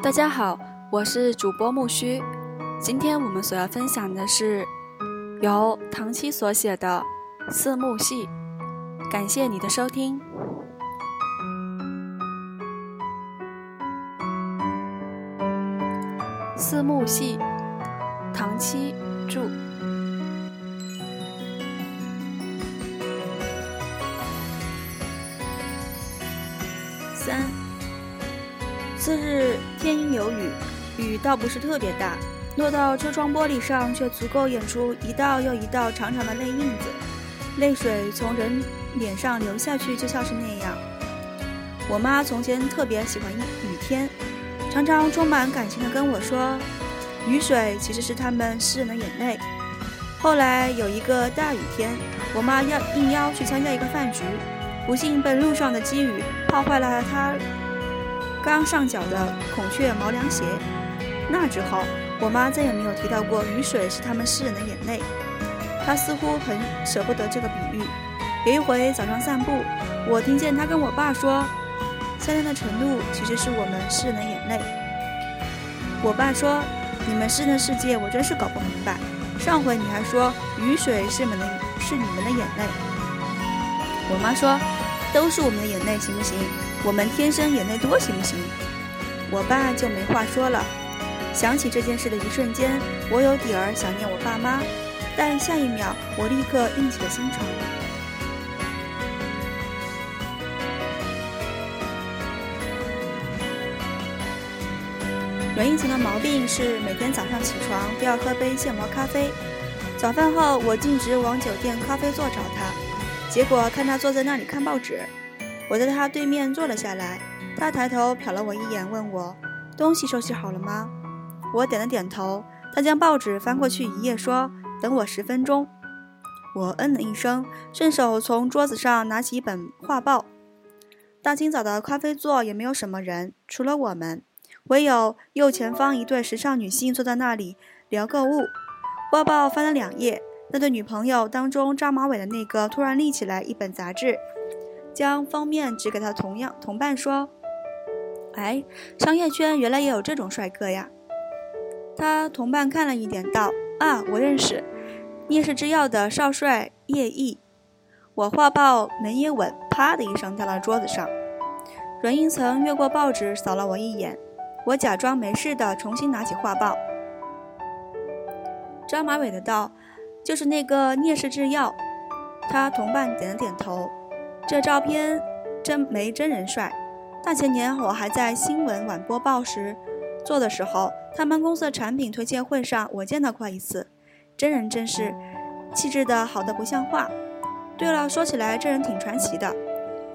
大家好，我是主播木须。今天我们所要分享的是由唐七所写的《四幕戏》，感谢你的收听。《四幕戏》，唐七著。雨，雨倒不是特别大，落到车窗玻璃上却足够演出一道又一道长长的泪印子，泪水从人脸上流下去，就像是那样。我妈从前特别喜欢雨天，常常充满感情地跟我说，雨水其实是他们诗人的眼泪。后来有一个大雨天，我妈要应邀去参加一个饭局，不幸被路上的积雨泡坏了她。刚上脚的孔雀毛凉鞋。那之后，我妈再也没有提到过雨水是他们诗人的眼泪。她似乎很舍不得这个比喻。有一回早上散步，我听见她跟我爸说：“夏天的晨露其实是我们诗人的眼泪。”我爸说：“你们诗人的世界，我真是搞不明白。上回你还说雨水是你们的，是你们的眼泪。”我妈说：“都是我们的眼泪，行不行？”我们天生眼泪多行不行？我爸就没话说了。想起这件事的一瞬间，我有点儿想念我爸妈，但下一秒我立刻硬起了心肠。阮应岑的毛病是每天早上起床都要喝杯现磨咖啡，早饭后我径直往酒店咖啡座找他，结果看他坐在那里看报纸。我在他对面坐了下来，他抬头瞟了我一眼，问我：“东西收拾好了吗？”我点了点头。他将报纸翻过去一页，说：“等我十分钟。”我嗯了一声，顺手从桌子上拿起一本画报。大清早的咖啡座也没有什么人，除了我们，唯有右前方一对时尚女性坐在那里聊购物。画报翻了两页，那对女朋友当中扎马尾的那个突然立起来，一本杂志。将封面指给他同样同伴说：“哎，商业圈原来也有这种帅哥呀。”他同伴看了一点，道：“啊，我认识，聂氏制药的少帅叶毅。”我画报没一稳，啪的一声掉到桌子上。阮应岑越过报纸扫了我一眼，我假装没事的重新拿起画报。扎马尾的道：“就是那个聂氏制药。”他同伴点了点头。这照片真没真人帅。大前年我还在新闻晚播报时做的时候，他们公司的产品推荐会上我见到过一次，真人真是气质的好的不像话。对了，说起来这人挺传奇的，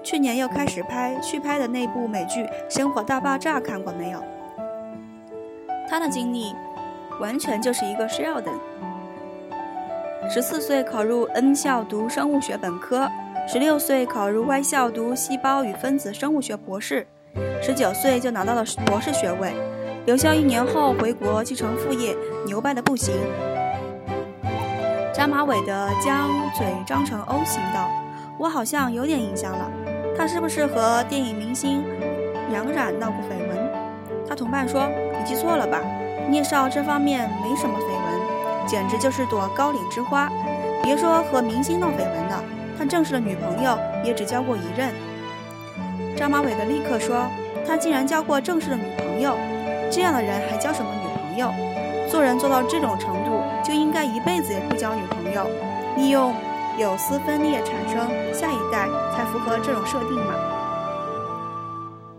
去年又开始拍续拍的那部美剧《生活大爆炸》，看过没有？他的经历完全就是一个 Sheldon。十四岁考入 N 校读生物学本科。十六岁考入外校读细胞与分子生物学博士，十九岁就拿到了博士学位。留校一年后回国继承父业，牛掰的不行。扎马尾的将嘴张成 O 型道：“我好像有点印象了，他是不是和电影明星杨冉闹过绯闻？”他同伴说：“你记错了吧？聂少这方面没什么绯闻，简直就是朵高岭之花。别说和明星闹绯闻了。”正式的女朋友也只交过一任。张马尾的立刻说：“他竟然交过正式的女朋友，这样的人还交什么女朋友？做人做到这种程度，就应该一辈子也不交女朋友，利用有丝分裂产生下一代，才符合这种设定嘛？”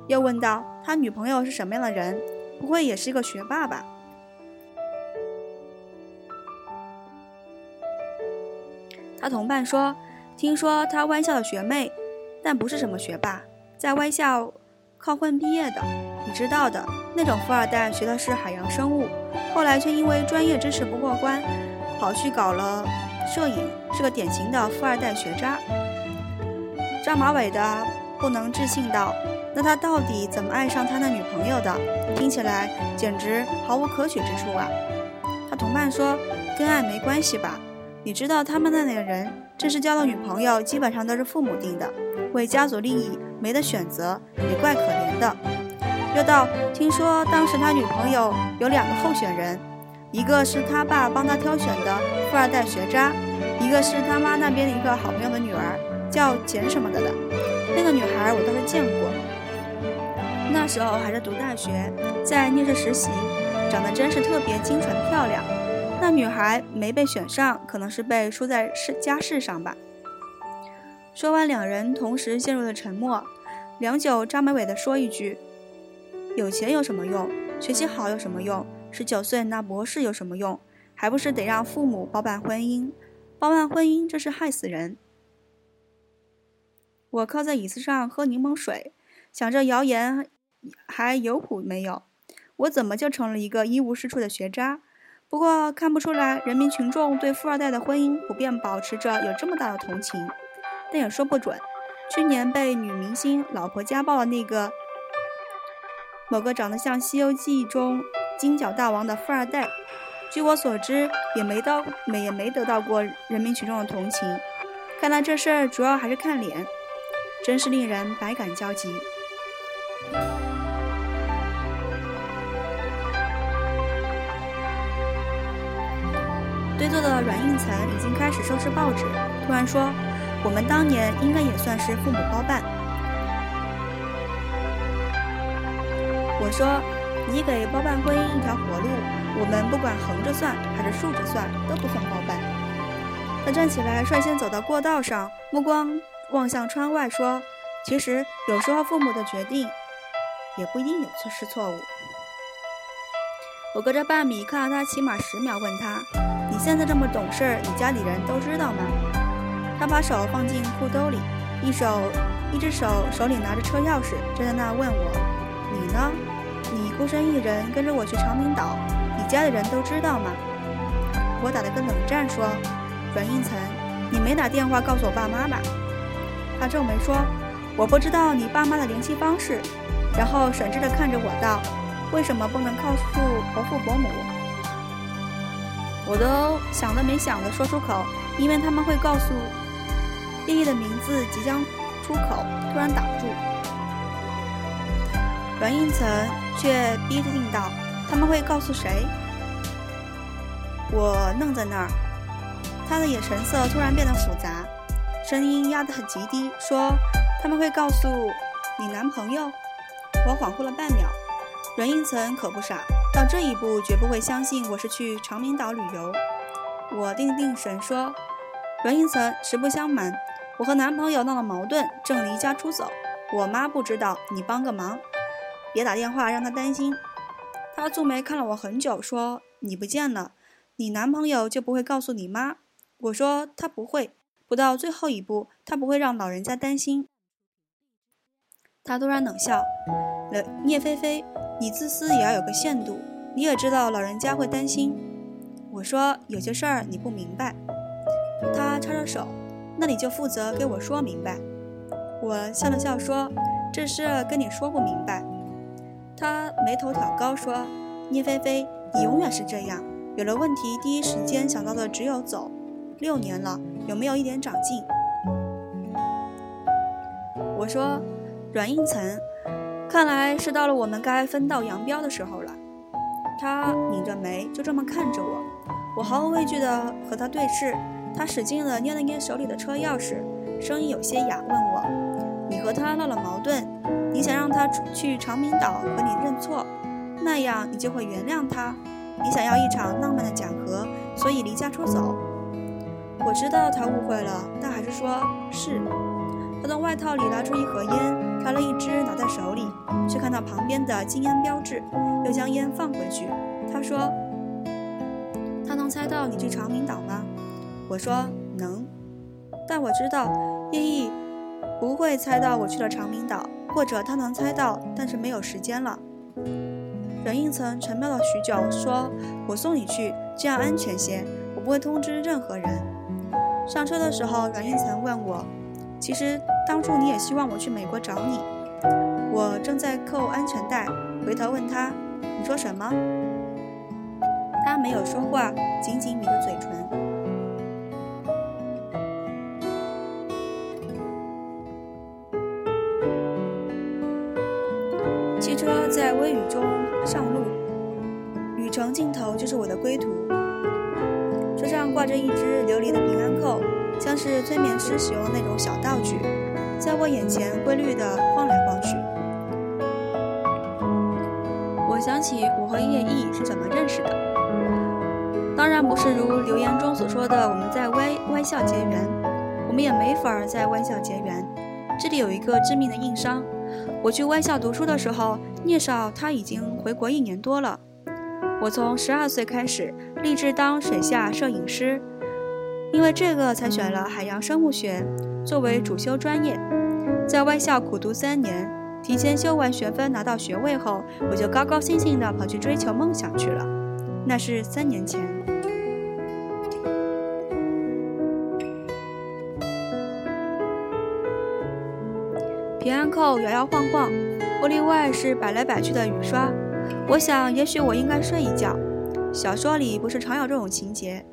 又问道：“他女朋友是什么样的人？不会也是一个学霸吧？”他同伴说。听说他歪校的学妹，但不是什么学霸，在歪校靠混毕业的。你知道的，那种富二代学的是海洋生物，后来却因为专业知识不过关，跑去搞了摄影，是个典型的富二代学渣。扎马尾的不能置信道：“那他到底怎么爱上他那女朋友的？听起来简直毫无可取之处啊！”他同伴说：“跟爱没关系吧？你知道他们那里的人。”这是交的女朋友基本上都是父母定的，为家族利益没得选择，也怪可怜的。又到：“听说当时他女朋友有两个候选人，一个是他爸帮他挑选的富二代学渣，一个是他妈那边的一个好朋友的女儿，叫简什么的的。那个女孩我倒是见过，那时候还在读大学，在念着实习，长得真是特别清纯漂亮。那女孩没被选上，可能是被输在世家世上吧。”说完，两人同时陷入了沉默。良久，张美伟的说一句。有钱有什么用？学习好有什么用？十九岁拿博士有什么用？还不是得让父母包办婚姻？包办婚姻真是害死人！我靠在椅子上喝柠檬水，想着谣言还有谱没有？我怎么就成了一个一无是处的学渣？不过看不出来，人民群众对富二代的婚姻普遍保持着有这么大的同情，但也说不准。去年被女明星老婆家暴的那个。某个长得像《西游记》中金角大王的富二代，据我所知，也没到没也没得到过人民群众的同情。看来这事儿主要还是看脸，真是令人百感交集。的阮应岑已经开始收拾报纸，突然说：“我们当年应该也算是父母包办。”我说：“你给包办婚姻一条活路，我们不管横着算还是竖着算，都不算包办。”他站起来，率先走到过道上，目光望向窗外，说：“其实有时候父母的决定也不一定有错是错误。”我隔着半米看了他起码十秒，问他：“你现在这么懂事，你家里人都知道吗？”他把手放进裤兜里，一手一只手手里拿着车钥匙，站在那问我：“你呢？”你孤身一人跟着我去长明岛，你家里人都知道吗？我打了个冷战，说：“阮应岑，你没打电话告诉我爸妈吧？”他皱眉说：“我不知道你爸妈的联系方式。”然后审视地看着我道：“为什么不能告诉伯父伯母？”我都想都没想的说出口，因为他们会告诉丽丽的名字即将出口，突然挡住。阮应岑却逼着应道：“他们会告诉谁？”我愣在那儿，他的眼神色突然变得复杂，声音压得很极低，说：“他们会告诉你男朋友。”我恍惚了半秒，阮应岑可不傻，到这一步绝不会相信我是去长明岛旅游。我定定神说：“阮应岑，实不相瞒，我和男朋友闹了矛盾，正离家出走，我妈不知道，你帮个忙。”别打电话让她担心。他蹙眉看了我很久，说：“你不见了，你男朋友就不会告诉你妈？”我说：“他不会，不到最后一步，他不会让老人家担心。”他突然冷笑：“了，聂菲菲，你自私也要有个限度。你也知道老人家会担心。”我说：“有些事儿你不明白。”他插着手：“那你就负责给我说明白。”我笑了笑说：“这事跟你说不明白。”他眉头挑高说：“聂菲菲，你永远是这样，有了问题第一时间想到的只有走。六年了，有没有一点长进？”我说：“软硬层，看来是到了我们该分道扬镳的时候了。”他拧着眉，就这么看着我。我毫无畏惧地和他对视。他使劲地捏了捏手里的车钥匙，声音有些哑，问我：“你和他闹了矛盾？”你想让他去长明岛和你认错，那样你就会原谅他。你想要一场浪漫的讲和，所以离家出走。我知道他误会了，但还是说是。他从外套里拿出一盒烟，挑了一支拿在手里，却看到旁边的禁烟标志，又将烟放回去。他说：“他能猜到你去长明岛吗？”我说：“能。”但我知道叶毅不会猜到我去了长明岛。或者他能猜到，但是没有时间了。阮应岑沉默了许久，说：“我送你去，这样安全些。我不会通知任何人。”上车的时候，阮应岑问我：“其实当初你也希望我去美国找你。”我正在扣安全带，回头问他：“你说什么？”他没有说话，紧紧抿着嘴唇。汽车在微雨中上路，旅程尽头就是我的归途。车上挂着一只琉璃的平安扣，像是催眠师使用那种小道具，在我眼前规律地晃来想起我和叶毅是怎么认识的，当然不是如留言中所说的我们在歪歪校结缘，我们也没法在歪校结缘。这里有一个致命的硬伤。我去歪校读书的时候，聂少他已经回国一年多了。我从十二岁开始立志当水下摄影师，因为这个才选了海洋生物学作为主修专业。在外校苦读三年，提前修完学分拿到学位后，我就高高兴兴地跑去追求梦想去了。那是三年前。平安扣摇摇晃晃，玻璃外是摆来摆去的雨刷。我想，也许我应该睡一觉。小说里不是常有这种情节：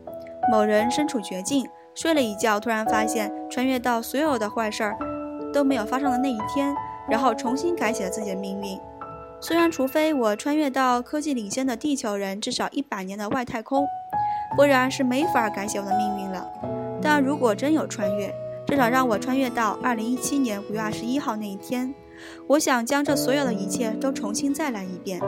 某人身处绝境，睡了一觉，突然发现穿越到所有的坏事儿都没有发生的那一天，然后重新改写了自己的命运。虽然，除非我穿越到科技领先的地球人至少一百年的外太空，不然是没法改写我的命运了。但如果真有穿越，至少让我穿越到二零一七年五月二十一号那一天，我想将这所有的一切都重新再来一遍。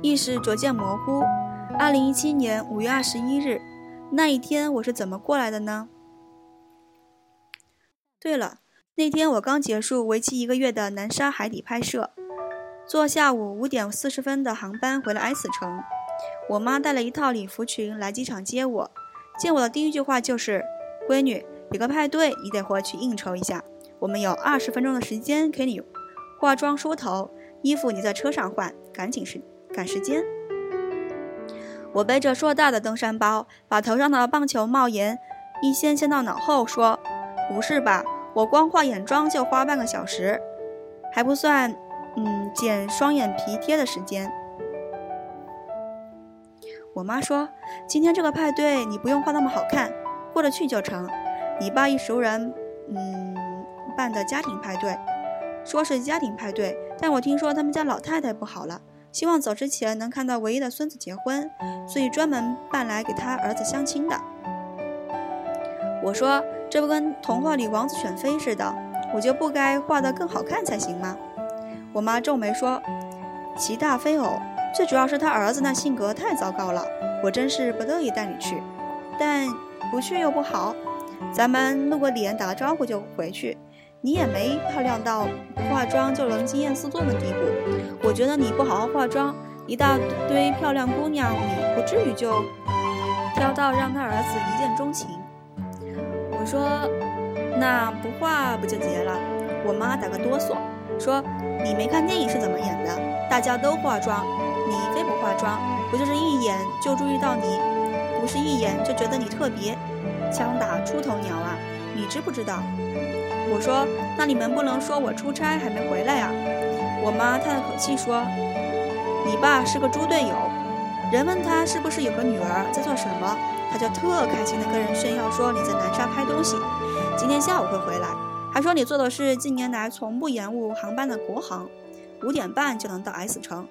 意识逐渐模糊。二零一七年五月二十一日，那一天我是怎么过来的呢？对了，那天我刚结束为期一个月的南沙海底拍摄，坐下午五点四十分的航班回了 S 城。我妈带了一套礼服裙来机场接我，见我的第一句话就是：“闺女，有个派对，你得回去应酬一下。我们有二十分钟的时间给你化妆梳头，衣服你在车上换，赶紧时赶时间。”我背着硕大的登山包，把头上的棒球帽檐一掀掀到脑后，说：“不是吧？我光化眼妆就花半个小时，还不算，嗯，剪双眼皮贴的时间。”我妈说：“今天这个派对你不用画那么好看，过得去就成。你爸一熟人，嗯，办的家庭派对，说是家庭派对，但我听说他们家老太太不好了，希望走之前能看到唯一的孙子结婚，所以专门办来给他儿子相亲的。”我说：“这不跟童话里王子选妃似的，我就不该画得更好看才行吗？”我妈皱眉说：“齐大非偶。”最主要是他儿子那性格太糟糕了，我真是不乐意带你去，但不去又不好，咱们露个脸打个招呼就回去。你也没漂亮到不化妆就能惊艳四座的地步，我觉得你不好好化妆，一大堆漂亮姑娘，你不至于就挑到让他儿子一见钟情。我说，那不化不就结了？我妈打个哆嗦，说你没看电影是怎么演的，大家都化妆。你非不化妆，不就是一眼就注意到你？不是一眼就觉得你特别？枪打出头鸟啊！你知不知道？我说，那你们不能说我出差还没回来呀？我妈叹了口气说：“你爸是个猪队友。”人问他是不是有个女儿在做什么，他就特开心的跟人炫耀说：“你在南沙拍东西，今天下午会回来。”还说你坐的是近年来从不延误航班的国航，五点半就能到 S 城。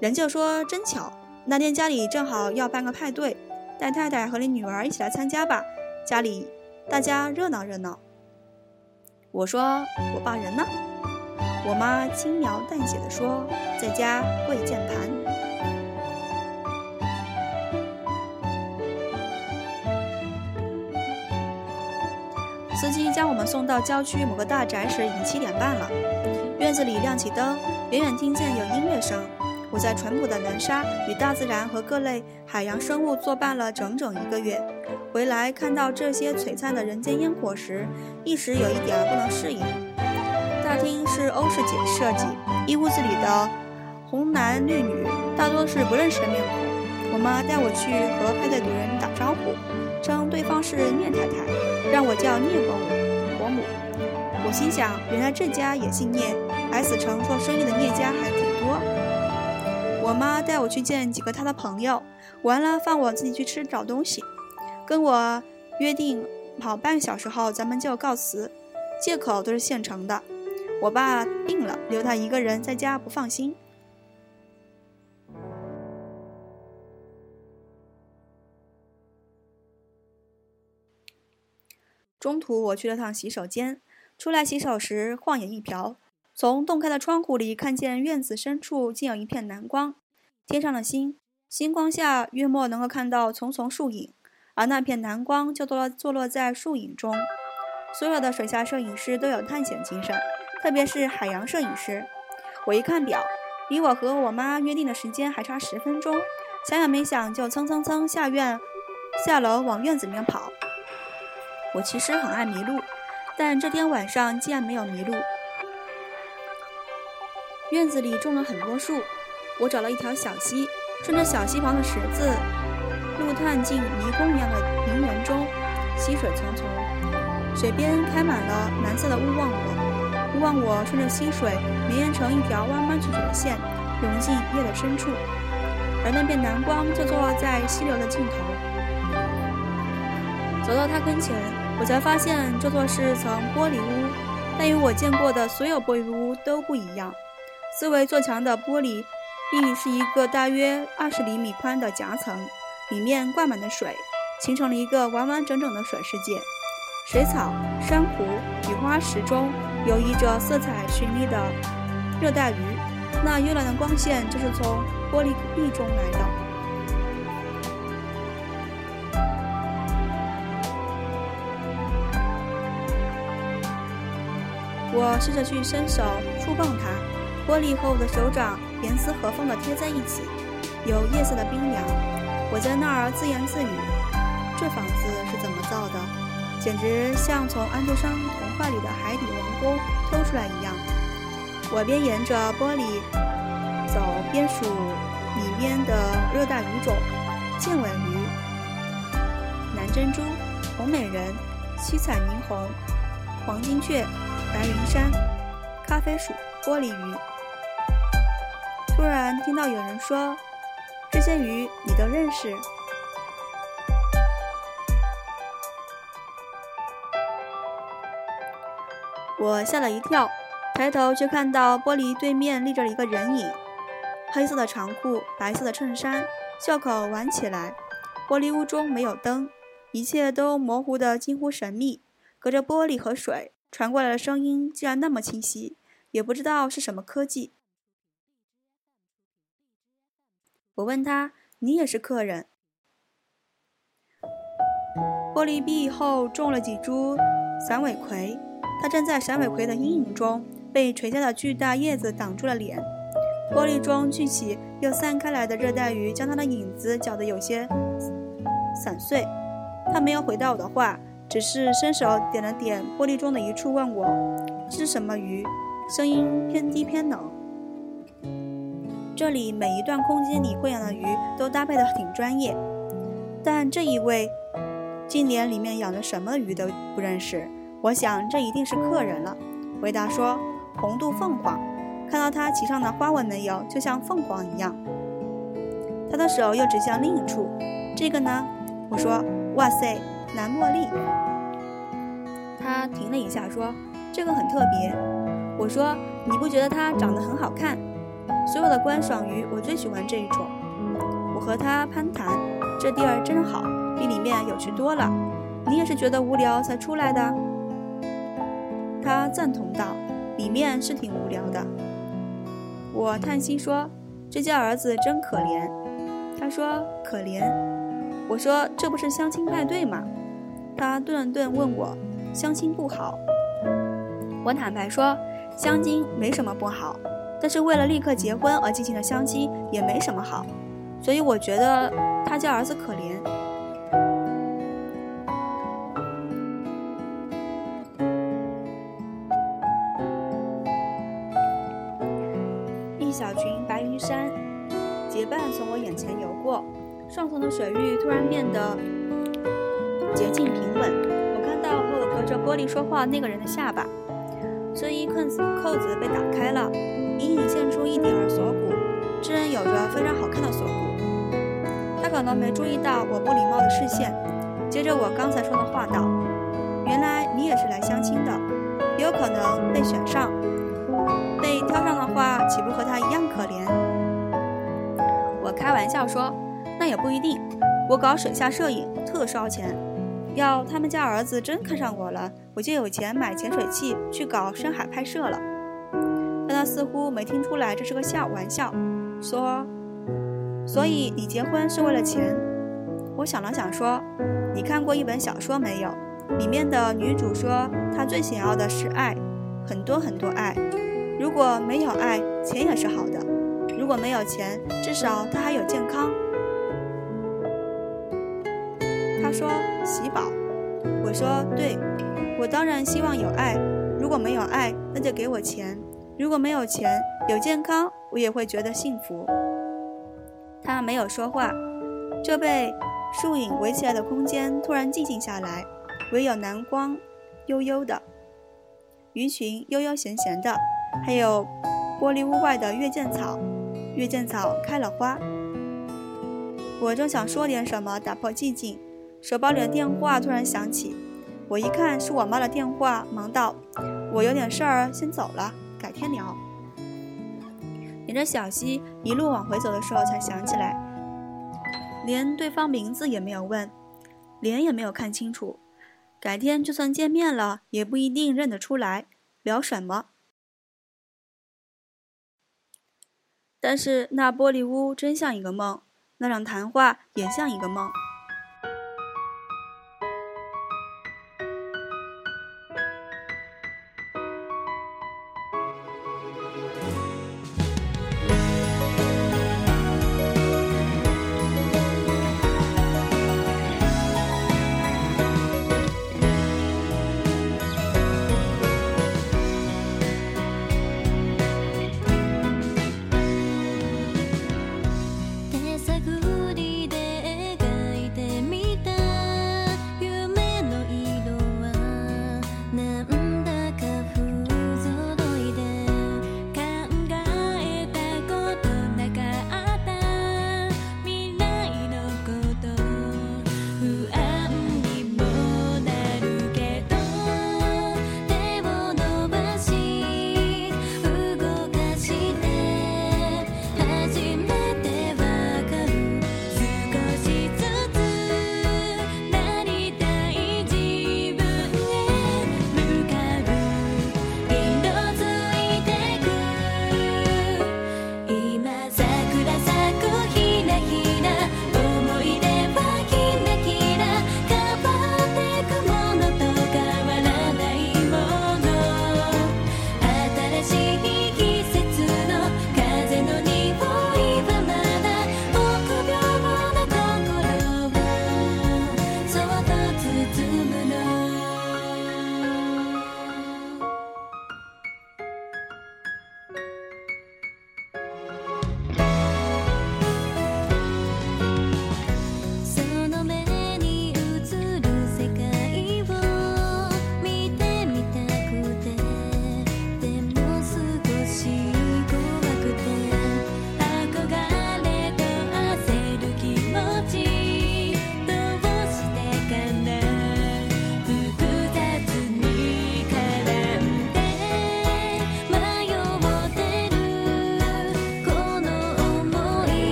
人就说真巧，那天家里正好要办个派对，带太太和你女儿一起来参加吧，家里大家热闹热闹。我说我爸人呢？我妈轻描淡写的说在家跪键盘。司机将我们送到郊区某个大宅时已经七点半了，院子里亮起灯，远远听见有音乐声。我在淳朴的南沙与大自然和各类海洋生物作伴了整整一个月，回来看到这些璀璨的人间烟火时，一时有一点不能适应。大厅是欧式简设计，一屋子里的红男绿女大多是不认识的面孔。我妈带我去和派对主人打招呼，称对方是聂太太，让我叫聂伯母。伯母，我心想，原来这家也姓聂，S 城做生意的聂家还挺。我妈带我去见几个她的朋友，完了放我自己去吃找东西，跟我约定跑半小时后，咱们就告辞，借口都是现成的。我爸病了，留他一个人在家不放心。中途我去了趟洗手间，出来洗手时晃眼一瞟，从洞开的窗户里看见院子深处竟有一片蓝光，天上的星，星光下月末能够看到丛丛树影，而那片蓝光就坐落坐落在树影中。所有的水下摄影师都有探险精神，特别是海洋摄影师。我一看表，离我和我妈约定的时间还差十分钟，想也没想就蹭蹭蹭下院，下楼往院子里面跑。我其实很爱迷路，但这天晚上竟然没有迷路。院子里种了很多树，我找了一条小溪，顺着小溪旁的石子路探进迷宫一样的陵园中。溪水淙淙，水边开满了蓝色的乌忘我。勿忘我顺着溪水绵延成一条弯弯曲曲的线，融进夜的深处，而那片蓝光就坐落在溪流的尽头。走到它跟前，我才发现这座是层玻璃屋，但与我见过的所有玻璃屋都不一样。四围做墙的玻璃壁是一个大约二十厘米宽的夹层，里面灌满了水，形成了一个完完整整的水世界。水草、珊瑚雨花石中游移着色彩绚丽的热带鱼，那幽蓝的光线就是从玻璃壁中来的。我试着去伸手触碰它，玻璃和我的手掌严丝合缝地贴在一起，有夜色的冰凉。我在那儿自言自语：“这房子是怎么造的？简直像从安徒生童话里的海底王宫偷出来一样。”我边沿着玻璃走，边数里面的热带鱼种：剑尾鱼、蓝珍珠、红美人、七彩霓虹、黄金雀。白云山、咖啡鼠、玻璃鱼。突然听到有人说：“这些鱼你都认识？”我吓了一跳，抬头却看到玻璃对面立着一个人影，黑色的长裤，白色的衬衫，袖口挽起来。玻璃屋中没有灯，一切都模糊的近乎神秘，隔着玻璃和水。传过来的声音竟然那么清晰，也不知道是什么科技。我问他：“你也是客人？”玻璃壁后种了几株散尾葵，他站在散尾葵的阴影中，被垂下的巨大叶子挡住了脸。玻璃中聚起又散开来的热带鱼，将他的影子搅得有些散碎。他没有回答我的话。只是伸手点了点玻璃中的一处，问我是什么鱼，声音偏低偏冷。这里每一段空间里会养的鱼都搭配的挺专业，但这一位竟连里面养的什么鱼都不认识。我想这一定是客人了。回答说红肚凤凰，看到它鳍上的花纹没有，就像凤凰一样。他的手又指向另一处，这个呢？我说哇塞。蓝茉莉，他停了一下，说：“这个很特别。”我说：“你不觉得它长得很好看？所有的观赏鱼，我最喜欢这一种。”我和他攀谈：“这地儿真好，比里面有趣多了。你也是觉得无聊才出来的？”他赞同道：“里面是挺无聊的。”我叹息说：“这家儿子真可怜。”他说：“可怜。”我说：“这不是相亲派对吗？”他顿了顿，问我：“相亲不好？”我坦白说：“相亲没什么不好，但是为了立刻结婚而进行的相亲也没什么好，所以我觉得他家儿子可怜。”一小群白云山结伴从我眼前游过，上层的水域突然变得。洁净平稳。我看到和我隔着玻璃说话那个人的下巴，这衣扣子扣子被打开了，隐隐现出一点儿锁骨。这人有着非常好看的锁骨。他可能没注意到我不礼貌的视线，接着我刚才说的话道：“原来你也是来相亲的，也有可能被选上。被挑上的话，岂不和他一样可怜？我开玩笑说，那也不一定。我搞水下摄影，特烧钱。要他们家儿子真看上我了，我就有钱买潜水器去搞深海拍摄了。但他似乎没听出来这是个笑玩笑，说：“所以你结婚是为了钱？”我想了想说：“你看过一本小说没有？里面的女主说，她最想要的是爱，很多很多爱。如果没有爱，钱也是好的；如果没有钱，至少她还有健康。”他说：“喜宝。”我说：“对，我当然希望有爱。如果没有爱，那就给我钱；如果没有钱，有健康，我也会觉得幸福。”他没有说话，这被。树影围起来的空间突然寂静下来，唯有南光悠悠的，鱼群悠悠闲闲的，还有玻璃屋外的月见草，月见草开了花。我正想说点什么打破寂静，手包里的电话突然响起，我一看是我妈的电话，忙道：“我有点事儿，先走了，改天聊。”沿着小溪一路往回走的时候，才想起来。连对方名字也没有问，脸也没有看清楚，改天就算见面了，也不一定认得出来。聊什么？但是那玻璃屋真像一个梦，那场谈话也像一个梦。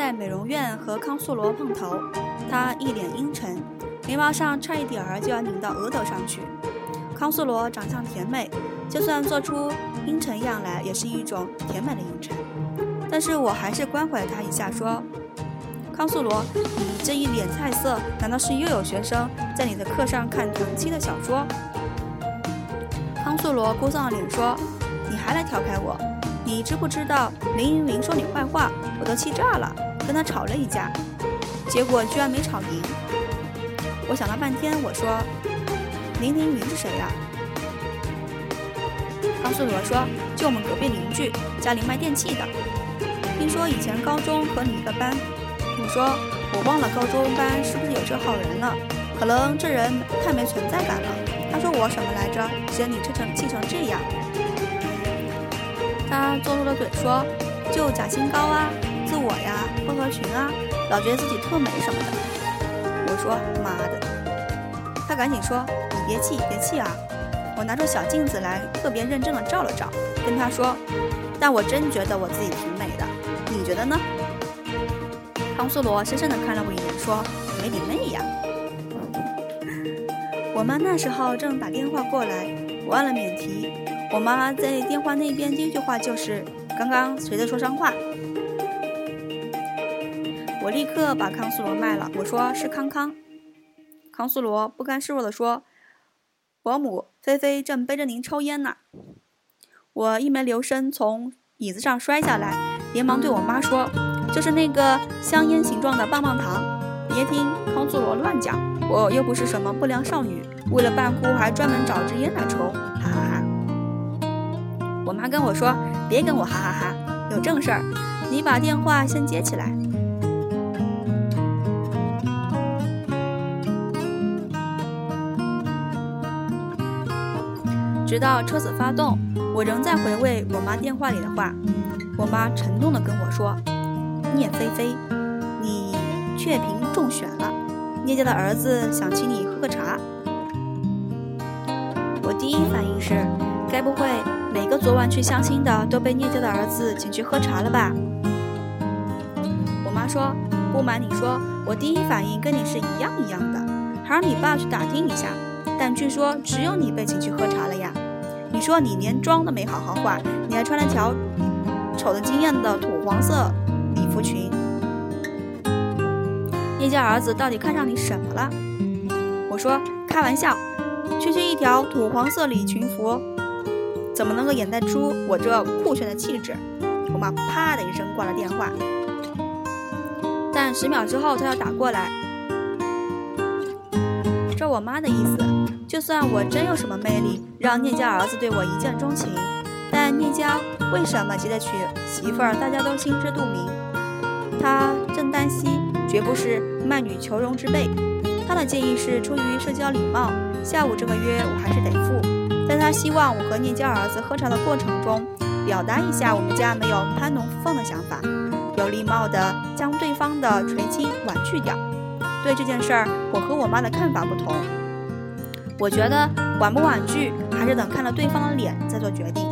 在美容院和康素罗碰头，他一脸阴沉，眉毛上差一点儿就要拧到额头上去。康素罗长相甜美，就算做出阴沉样来，也是一种甜美的阴沉。但是我还是关怀了他一下，说：“康素罗，你这一脸菜色，难道是又有学生在你的课上看同期的小说？”康素罗哭丧着脸说：“你还来调侃我？你知不知道林云云说你坏话，我都气炸了，跟他吵了一架，结果居然没吵赢。”我想了半天，我说：“林凌云是谁呀、康素罗说：“就我们隔壁邻居，家里卖电器的。听说以前高中和你一个班。”我说：“我忘了高中班是不是有这号人了？可能这人太没存在感了。”他说我什么来着？嫌你气成气成这样。他做出了嘴说：“就假清高啊，自我呀，不合群啊，老觉得自己特美什么的。”我说：“妈的！”他赶紧说：“你别气，别气啊！”我拿出小镜子来，特别认真的照了照，跟他说：“但我真觉得我自己挺美的，你觉得呢？”康苏罗深深的看了我一眼，说：“没你妹呀！”我妈那时候正打电话过来，我按了免提。我妈在电话那边第一句话就是：“刚刚谁在说脏话？”我立刻把康苏罗卖了，我说是康康。康苏罗不甘示弱地说：“伯母，菲菲正背着您抽烟呢。”我一没留神从椅子上摔下来，连忙对我妈说：“就是那个香烟形状的棒棒糖。”别听康苏罗乱讲，我又不是什么不良少女，为了扮酷还专门找支烟来抽，哈哈哈。我妈跟我说：“别跟我哈哈哈，有正事儿，你把电话先接起来。”直到车子发动，我仍在回味我妈电话里的话。我妈沉重地跟我说：“聂菲菲，你雀屏中选了，聂家的儿子想请你喝个茶。”我第一反应是，该不会每个昨晚去相亲的都被聂家的儿子请去喝茶了吧？我妈说：“不瞒你说，我第一反应跟你是一样一样的，还让你爸去打听一下。但据说只有你被请去喝茶了呀。你说你连妆都没好好化，你还穿了条丑的惊艳的土黄色礼服裙。聂家儿子到底看上你什么了？”我说：“开玩笑。”区区一条土黄色礼裙服，怎么能够掩盖出我这酷炫的气质？我妈啪的一声挂了电话。但十秒之后，她又打过来。照我妈的意思，就算我真有什么魅力，让聂家儿子对我一见钟情，但聂家为什么急着娶媳妇儿，大家都心知肚明。他郑丹溪绝不是卖女求荣之辈。他的建议是出于社交礼貌，下午这个约我还是得付，但他希望我和聂家儿子喝茶的过程中，表达一下我们家没有攀龙附凤的想法，有礼貌的将对方的垂青婉拒掉。对这件事儿，我和我妈的看法不同。我觉得婉不婉拒，还是等看了对方的脸再做决定。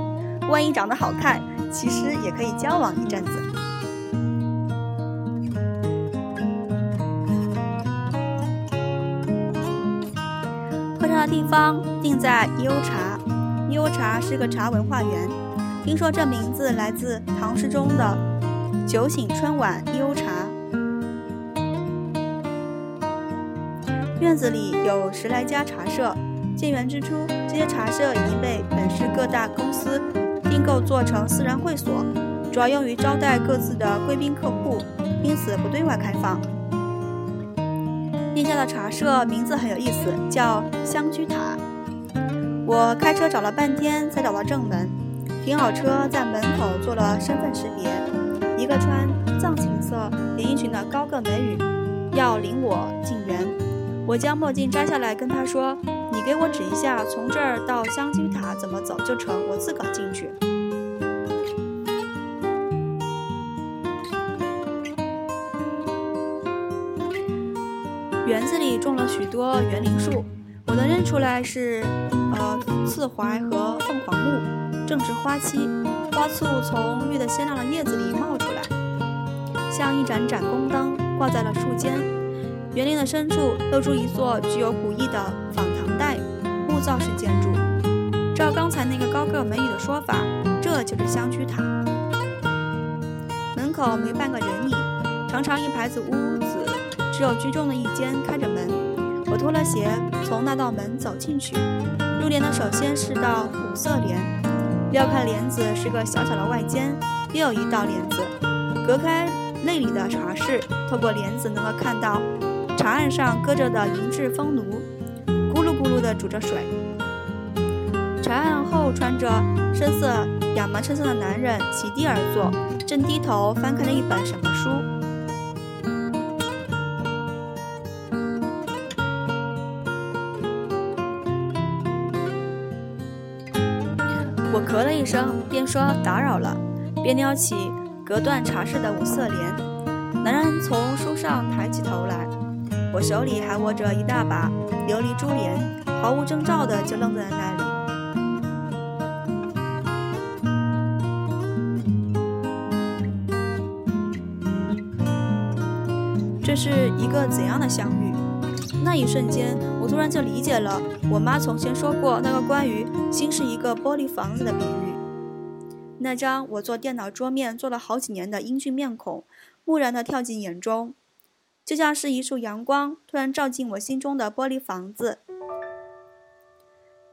万一长得好看，其实也可以交往一阵子。喝茶的地方定在悠茶，悠茶是个茶文化园。听说这名字来自唐诗中的“酒醒春晚悠茶”。院子里有十来家茶社，建园之初，这些茶社已经被本市各大公司订购做成私人会所，主要用于招待各自的贵宾客户，因此不对外开放。殿下的茶社名字很有意思，叫香居塔。我开车找了半天才找到正门，停好车，在门口做了身份识别。一个穿藏青色连衣裙的高个美女要领我进园。我将墨镜摘下来，跟他说：“你给我指一下，从这儿到香居塔怎么走就成，我自个儿进去。”园子里种了许多园林树，我能认出来是呃刺槐和凤凰木，正值花期，花簇从绿的鲜亮的叶子里冒出来，像一盏盏宫灯挂在了树间。园林的深处露出一座具有古意的仿唐代木造式建筑。照刚才那个高个美女的说法，这就是香居塔。门口没半个人影，长长一排子屋子，只有居中的一间开着门。我脱了鞋，从那道门走进去。入帘的首先是道五色帘，撩开帘子是个小小的外间，又有一道帘子隔开内里的茶室。透过帘子能够看到。茶案上搁着的银质风炉，咕噜咕噜地煮着水。茶案后，穿着深色亚麻衬衫的男人席地而坐，正低头翻看着一本什么书。我咳了一声，便说打扰了，便撩起隔断茶室的五色帘。男人从书上抬起头来。我手里还握着一大把琉璃珠帘，毫无征兆的就愣在那里。这是一个怎样的相遇？那一瞬间，我突然就理解了我妈从前说过那个关于心是一个玻璃房子的比喻。那张我坐电脑桌面坐了好几年的英俊面孔，蓦然的跳进眼中。就像是一束阳光突然照进我心中的玻璃房子，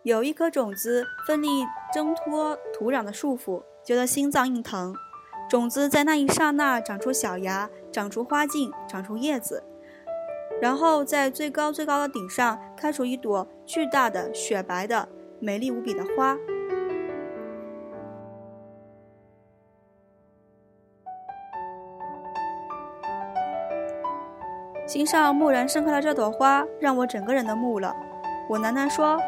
有一颗种子奋力挣脱土壤的束缚，觉得心脏硬疼。种子在那一刹那长出小芽，长出花茎，长出叶子，然后在最高最高的顶上开出一朵巨大的雪白的、美丽无比的花。心上蓦然盛开了这朵花，让我整个人都木了。我喃喃说：“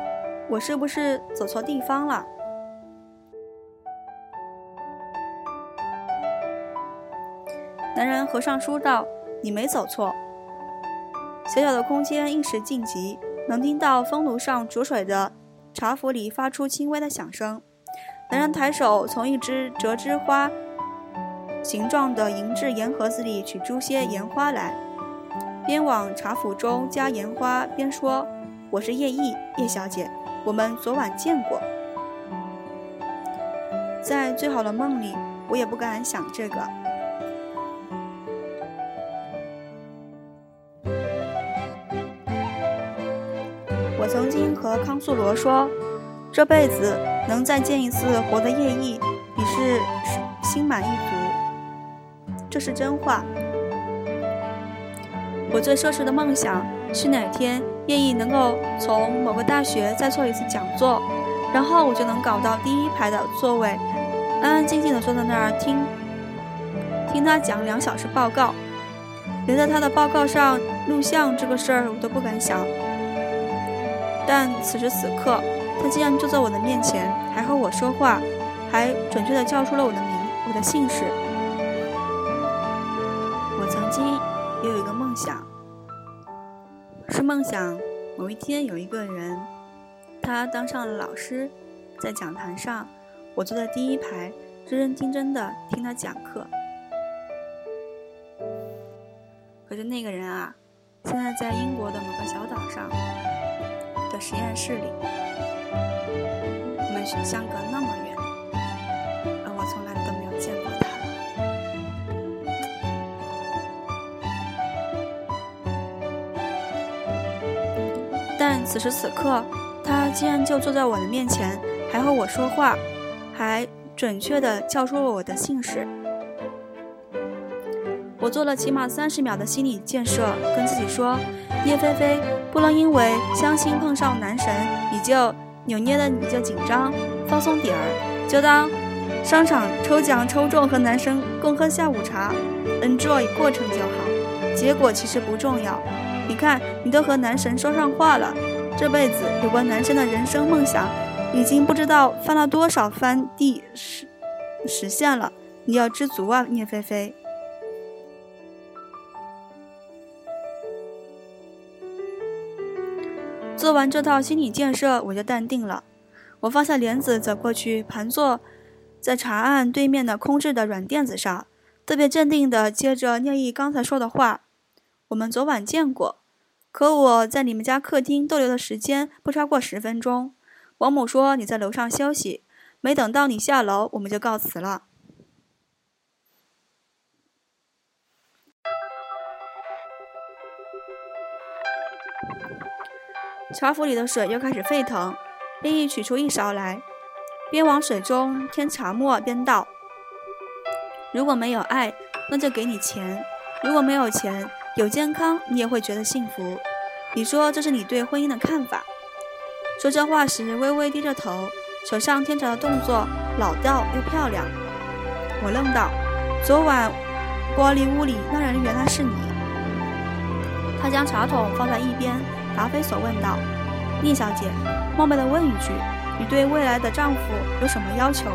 我是不是走错地方了？”男人合上书道：“你没走错。”小小的空间一时静极，能听到风炉上煮水的茶釜里发出轻微的响声。男人抬手从一只折枝花形状的银质盐盒子里取出些盐花来。边往茶釜中加盐花，边说：“我是叶毅，叶小姐，我们昨晚见过。在最好的梦里，我也不敢想这个。我曾经和康素罗说，这辈子能再见一次活的叶毅，已是心满意足。这是真话。”我最奢侈的梦想是哪天愿意能够从某个大学再做一次讲座，然后我就能搞到第一排的座位，安安静静的坐在那儿听听他讲两小时报告，连在他的报告上录像这个事儿我都不敢想。但此时此刻，他竟然就在我的面前，还和我说话，还准确的叫出了我的名，我的姓氏。我曾经。也有一个梦想，是梦想某一天有一个人，他当上了老师，在讲坛上，我坐在第一排，认认真真的听他讲课。可是那个人啊，现在在英国的某个小岛上。的实验室里。我们相隔那么远，但此时此刻，他竟然就坐在我的面前，还和我说话，还准确地叫出了我的姓氏。我做了起码三十秒的心理建设，跟自己说：叶菲菲不能因为相亲碰上男神，你就扭捏的你就紧张，放松点儿，就当商场抽奖抽中和男神共喝下午茶，enjoy 过程就好，结果其实不重要。你看，你都和男神说上话了，这辈子有关男神的人生梦想，已经不知道翻了多少番地实实现了，你要知足啊，聂菲菲。做完这套心理建设，我就淡定了。我放下帘子，走过去，盘坐在茶案对面的空置的软垫子上，特别镇定地接着聂毅刚才说的话。我们昨晚见过，可我在你们家客厅逗留的时间不超过十分钟。王母说你在楼上休息，没等到你下楼，我们就告辞了。茶壶里的水又开始沸腾，林毅取出一勺来，边往水中添茶末边道：“如果没有爱，那就给你钱；如果没有钱，有健康，你也会觉得幸福。你说这是你对婚姻的看法。”说这话时，微微低着头，手上添茶的动作老道又漂亮。我愣道：“昨晚玻璃屋里那人原来是你。”他将茶桶放在一边。答非所问道：“聂小姐，冒昧的问一句，你对未来的丈夫有什么要求？”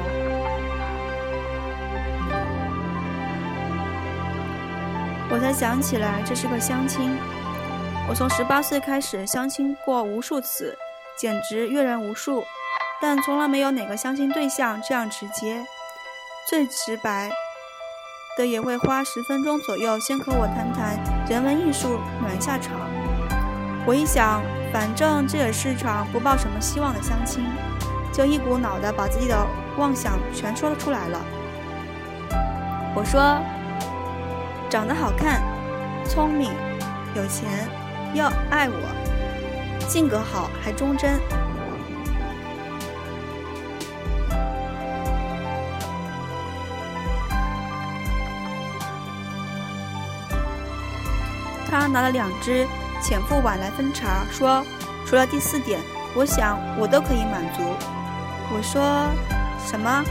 才想起来，这是个相亲。我从十八岁开始相亲过无数次，简直阅人无数，但从来没有哪个相亲对象这样直接。最直白的也会花十分钟左右，先和我谈谈人文艺术，暖下场。我一想，反正这也是场不抱什么希望的相亲，就一股脑的把自己的妄想全说了出来了。我说，长得好看，聪明，有钱，要爱我，性格好，还忠贞。他拿了两只。浅腹碗来分茶，说：“除了第四点，我想我都可以满足。”我说：“什么？”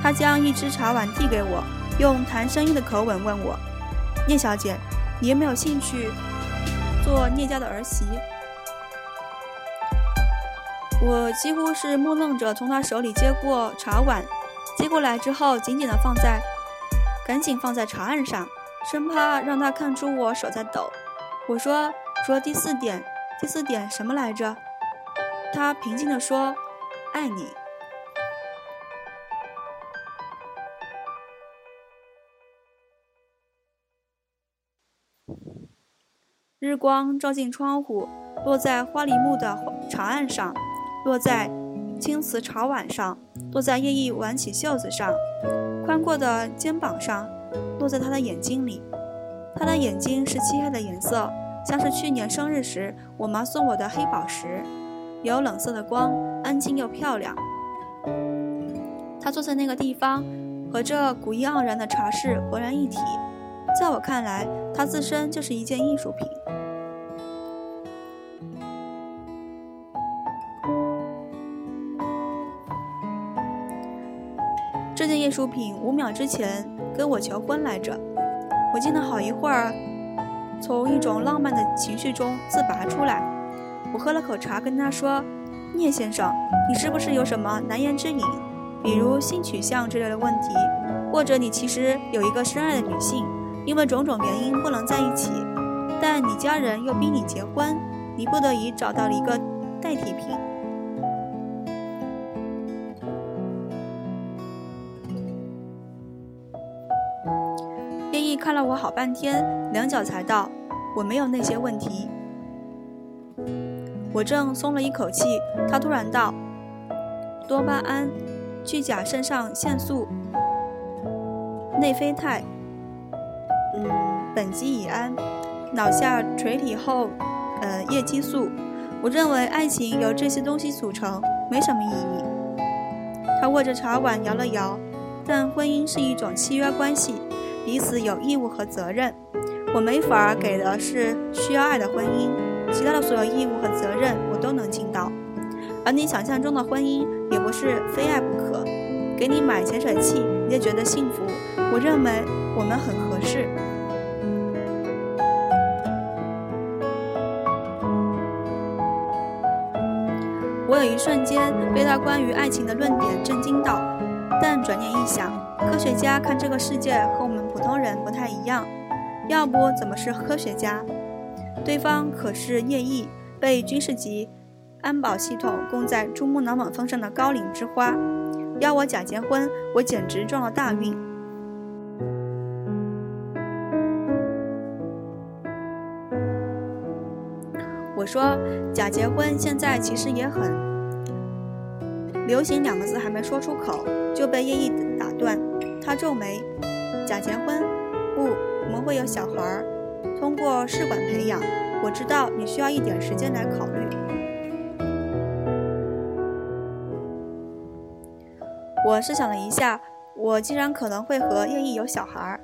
他将一只茶碗递给我，用谈生意的口吻问我：“聂小姐，你有没有兴趣做聂家的儿媳？”我几乎是木愣着从他手里接过茶碗，接过来之后紧紧的放在，赶紧放在茶案上，生怕让他看出我手在抖。我说：“说第四点，第四点什么来着？”他平静地说：“爱你。”日光照进窗户，落在花梨木的茶案上，落在青瓷茶碗上，落在叶意挽起袖子上，宽阔的肩膀上，落在他的眼睛里。他的眼睛是漆黑的颜色，像是去年生日时我妈送我的黑宝石，有冷色的光，安静又漂亮。他坐在那个地方，和这古意盎然的茶室浑然一体。在我看来，它自身就是一件艺术品。这件艺术品五秒之前跟我求婚来着。我静了好一会儿，从一种浪漫的情绪中自拔出来。我喝了口茶，跟他说：“聂先生，你是不是有什么难言之隐？比如性取向之类的问题，或者你其实有一个深爱的女性，因为种种原因不能在一起，但你家人又逼你结婚，你不得已找到了一个代替品。”看了我好半天，两脚才道：“我没有那些问题。”我正松了一口气，他突然道：“多巴胺、去甲肾上腺素、内啡肽、苯基乙胺、脑下垂体后，呃，叶激素。我认为爱情由这些东西组成，没什么意义。”他握着茶碗摇了摇，但婚姻是一种契约关系，彼此有义务和责任。我没法给的是需要爱的婚姻，其他的所有义务和责任我都能尽到。而你想象中的婚姻也不是非爱不可。给你买潜水器，你也觉得幸福。我认为我们很合适。有一瞬间被他关于爱情的论点震惊到，但转念一想，科学家看这个世界和我们普通人不太一样，要不怎么是科学家？对方可是叶毅，被军事级安保系统供在珠穆朗玛峰上的高岭之花，要我假结婚，我简直撞了大运。我说假结婚现在其实也很流行，两个字还没说出口就被叶毅打断。他皱眉：假结婚？不，我们会有小孩儿，通过试管培养。我知道你需要一点时间来考虑。我试想了一下，我竟然可能会和叶毅有小孩儿。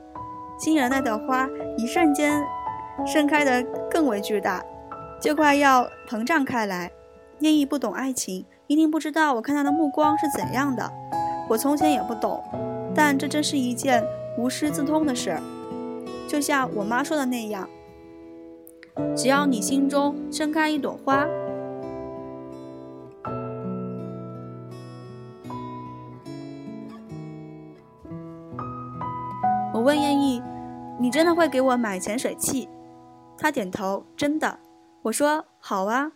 心人那朵花一瞬间盛开得更为巨大。就快要膨胀开来。叶毅不懂爱情，一定不知道我看他的目光是怎样的。我从前也不懂，但这真是一件无师自通的事。就像我妈说的那样，只要你心中盛开一朵花。我问燕毅：“你真的会给我买潜水器？”他点头：“真的。”我说好啊，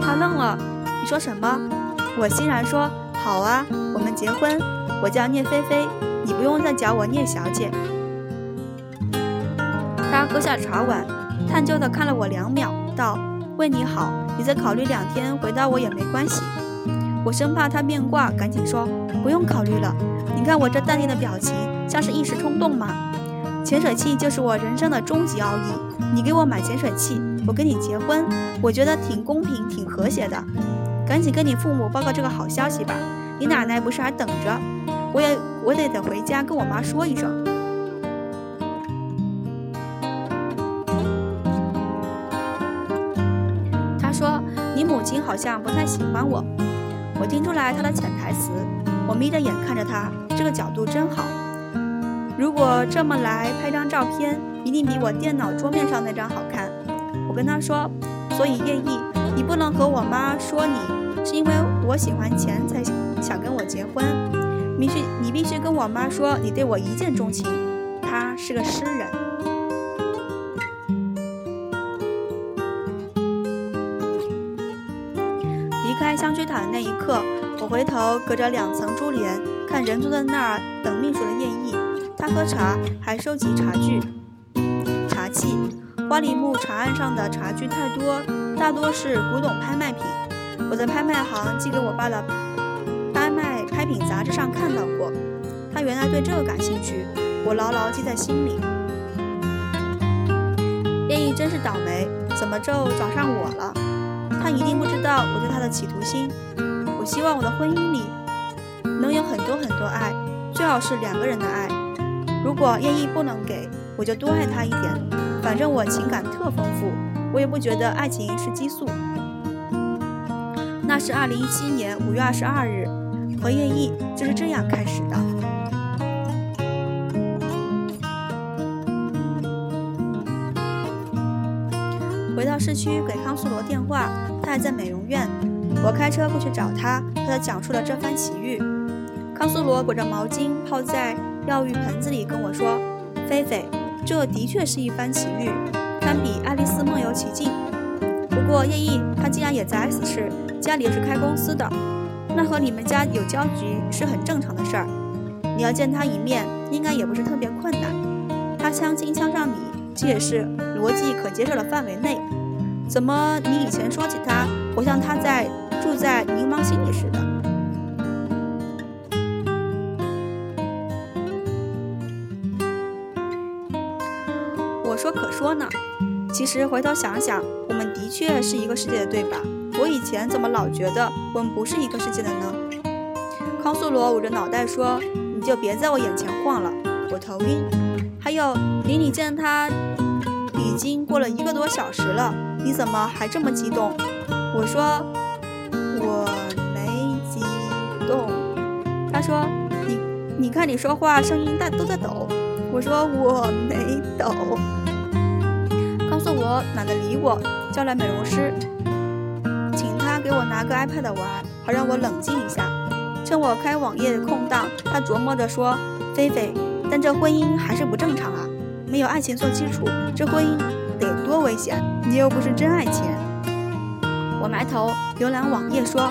他愣了。你说什么？我欣然说好啊，我们结婚。我叫聂菲菲，你不用再叫我聂小姐。他搁下茶碗，探究地看了我两秒，道：“为你好，你再考虑两天，回答我也没关系。”我生怕他变卦，赶紧说：“不用考虑了。你看我这淡定的表情，像是一时冲动吗？潜水器就是我人生的终极奥义。你给我买潜水器。”我跟你结婚，我觉得挺公平、挺和谐的。赶紧跟你父母报告这个好消息吧。你奶奶不是还等着？我也我得得回家跟我妈说一声。他说：“你母亲好像不太喜欢我。”我听出来他的潜台词。我眯着眼看着他，这个角度真好。如果这么来拍张照片，一定比我电脑桌面上那张好看。我跟他说，所以愿意，你不能和我妈说你是因为我喜欢钱才想跟我结婚，必须你必须跟我妈说你对我一见钟情。他是个诗人。离开香薰塔的那一刻，我回头隔着两层珠帘看人坐在那儿等秘书的叶毅，他喝茶还收集茶具、茶器。花梨木茶案上的茶具太多，大多是古董拍卖品。我在拍卖行寄给我爸的拍卖拍品杂志上看到过，他原来对这个感兴趣，我牢牢记在心里。叶毅真是倒霉，怎么就找上我了？他一定不知道我对他的企图心。我希望我的婚姻里能有很多很多爱，最好是两个人的爱。如果叶毅不能给，我就多爱他一点。反正我情感特丰富，我也不觉得爱情是激素。那是二零一七年五月二十二日，和叶毅就是这样开始的。回到市区给康苏罗电话，他还在美容院。我开车过去找他，和他讲述了这番奇遇。康苏罗裹着毛巾泡在药浴盆子里，跟我说：“菲菲。”这的确是一番奇遇，堪比《爱丽丝梦游奇境》。不过叶毅他既然也在 S 市，家里是开公司的，那和你们家有交集是很正常的事儿。你要见他一面，应该也不是特别困难。他相亲相上你，这也是逻辑可接受的范围内。怎么你以前说起他，我像他在住在柠檬心里似的？我说可说呢。其实回头想想，我们的确是一个世界的，对吧？我以前怎么老觉得我们不是一个世界的呢？康苏罗捂着脑袋说：“你就别在我眼前晃了，我头晕。还有，离你见他已经过了一个多小时了，你怎么还这么激动？”我说：“我没激动。”他说：“你你看你说话声音大都在抖。”我说：“我没抖。”我懒得理我，叫来美容师，请他给我拿个 iPad 玩，好让我冷静一下。趁我开网页的空档，他琢磨着说：“菲菲，但这婚姻还是不正常啊，没有爱情做基础，这婚姻得多危险！你又不是真爱钱。”我埋头浏览网页说：“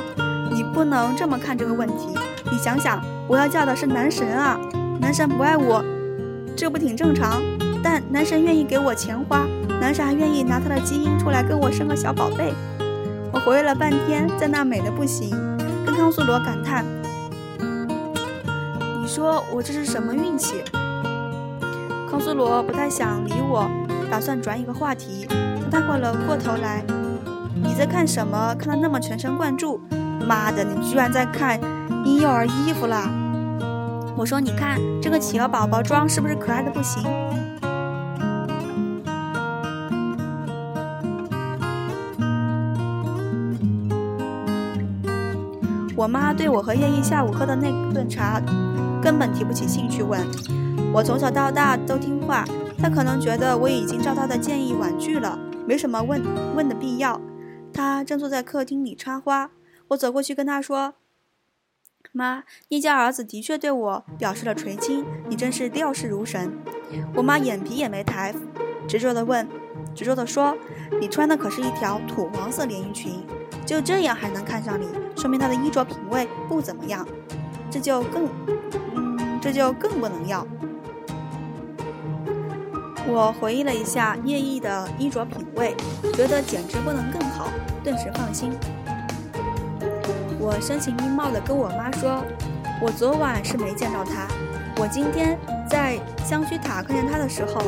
你不能这么看这个问题，你想想，我要嫁的是男神啊，男神不爱我，这不挺正常？但男神愿意给我钱花。”男神还愿意拿他的基因出来跟我生个小宝贝，我活跃了半天，在那美的不行，跟康苏罗感叹：“你说我这是什么运气？”康苏罗不太想理我，打算转一个话题。他过了过头来：“你在看什么？看得那么全神贯注？妈的，你居然在看婴幼儿衣服啦！”我说：“你看这个企鹅宝宝装是不是可爱的不行？”我妈对我和叶一下午喝的那顿茶，根本提不起兴趣问。我从小到大都听话，她可能觉得我已经照她的建议婉拒了，没什么问问的必要。她正坐在客厅里插花，我走过去跟她说：“妈，叶家儿子的确对我表示了垂青，你真是料事如神。”我妈眼皮也没抬，执着的问，执着的说：“你穿的可是一条土黄色连衣裙。”就这样还能看上你，说明他的衣着品味不怎么样，这就更，嗯，这就更不能要。我回忆了一下叶毅的衣着品味，觉得简直不能更好，顿时放心。我声情并茂地跟我妈说：“我昨晚是没见到他，我今天在香须塔看见他的时候，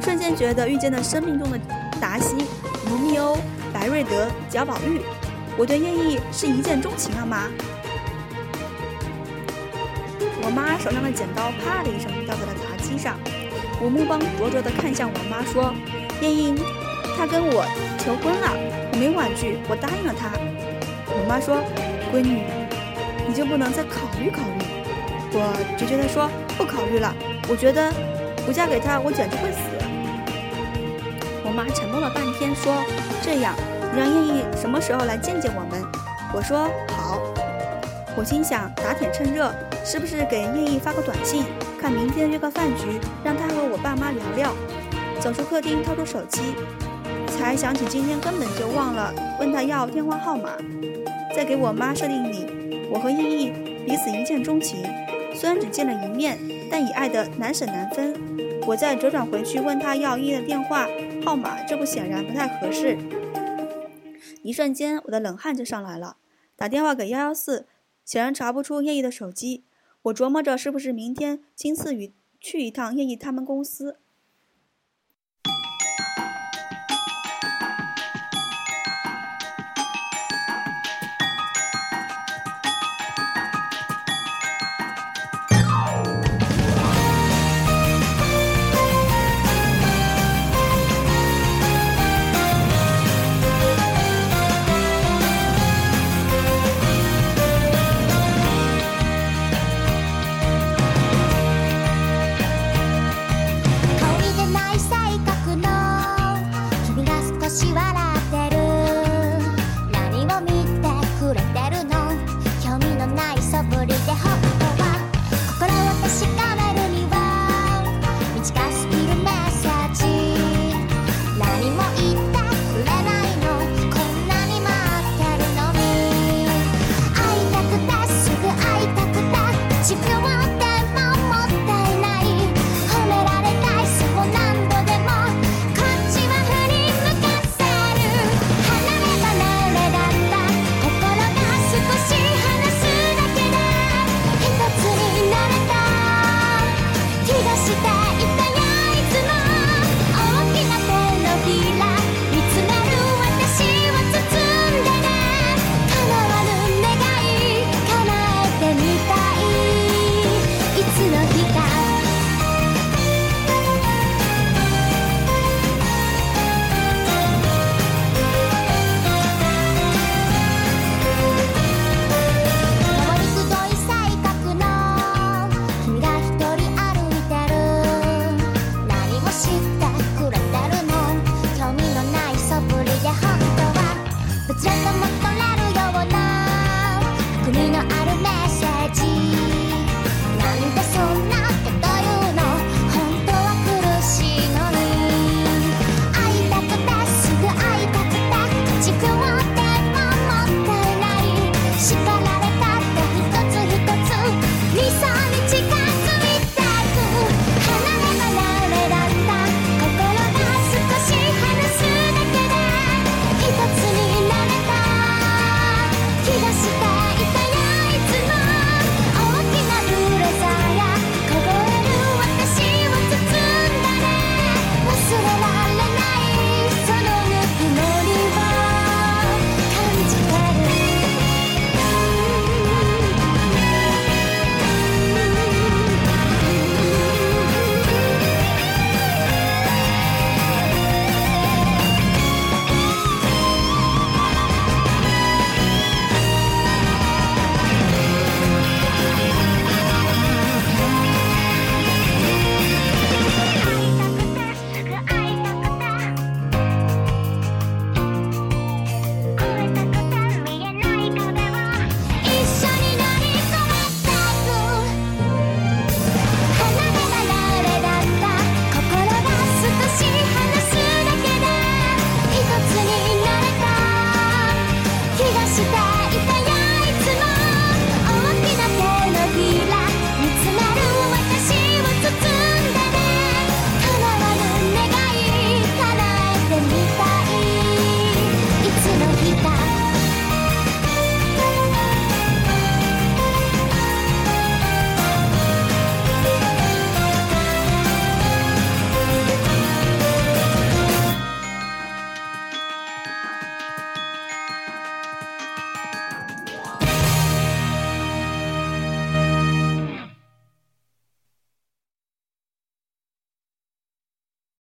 瞬间觉得遇见了生命中的达西·卢密欧。”白瑞德、贾宝玉，我对叶毅是一见钟情了吗？我妈手上的剪刀啪的一声掉在了茶几上，我目光灼灼地看向我妈说：“叶毅，他跟我求婚了，我没婉拒，我答应了他。”我妈说：“闺女，你就不能再考虑考虑？”我决绝地说：“不考虑了，我觉得不嫁给他，我简直会死。”我妈沉默了半天，说：“这样，你让叶毅什么时候来见见我们？”我说：“好。”我心想，打铁趁热，是不是给叶毅发个短信，看明天约个饭局，让他和我爸妈聊聊？走出客厅，掏出手机，才想起今天根本就忘了问他要电话号码。在给我妈设定里，我和叶毅彼此一见钟情，虽然只见了一面，但已爱得难舍难分。我再折转回去问他要叶毅的电话。号码，这不显然不太合适。一瞬间，我的冷汗就上来了。打电话给幺幺四，显然查不出叶毅的手机。我琢磨着是不是明天亲自与去一趟叶毅他们公司。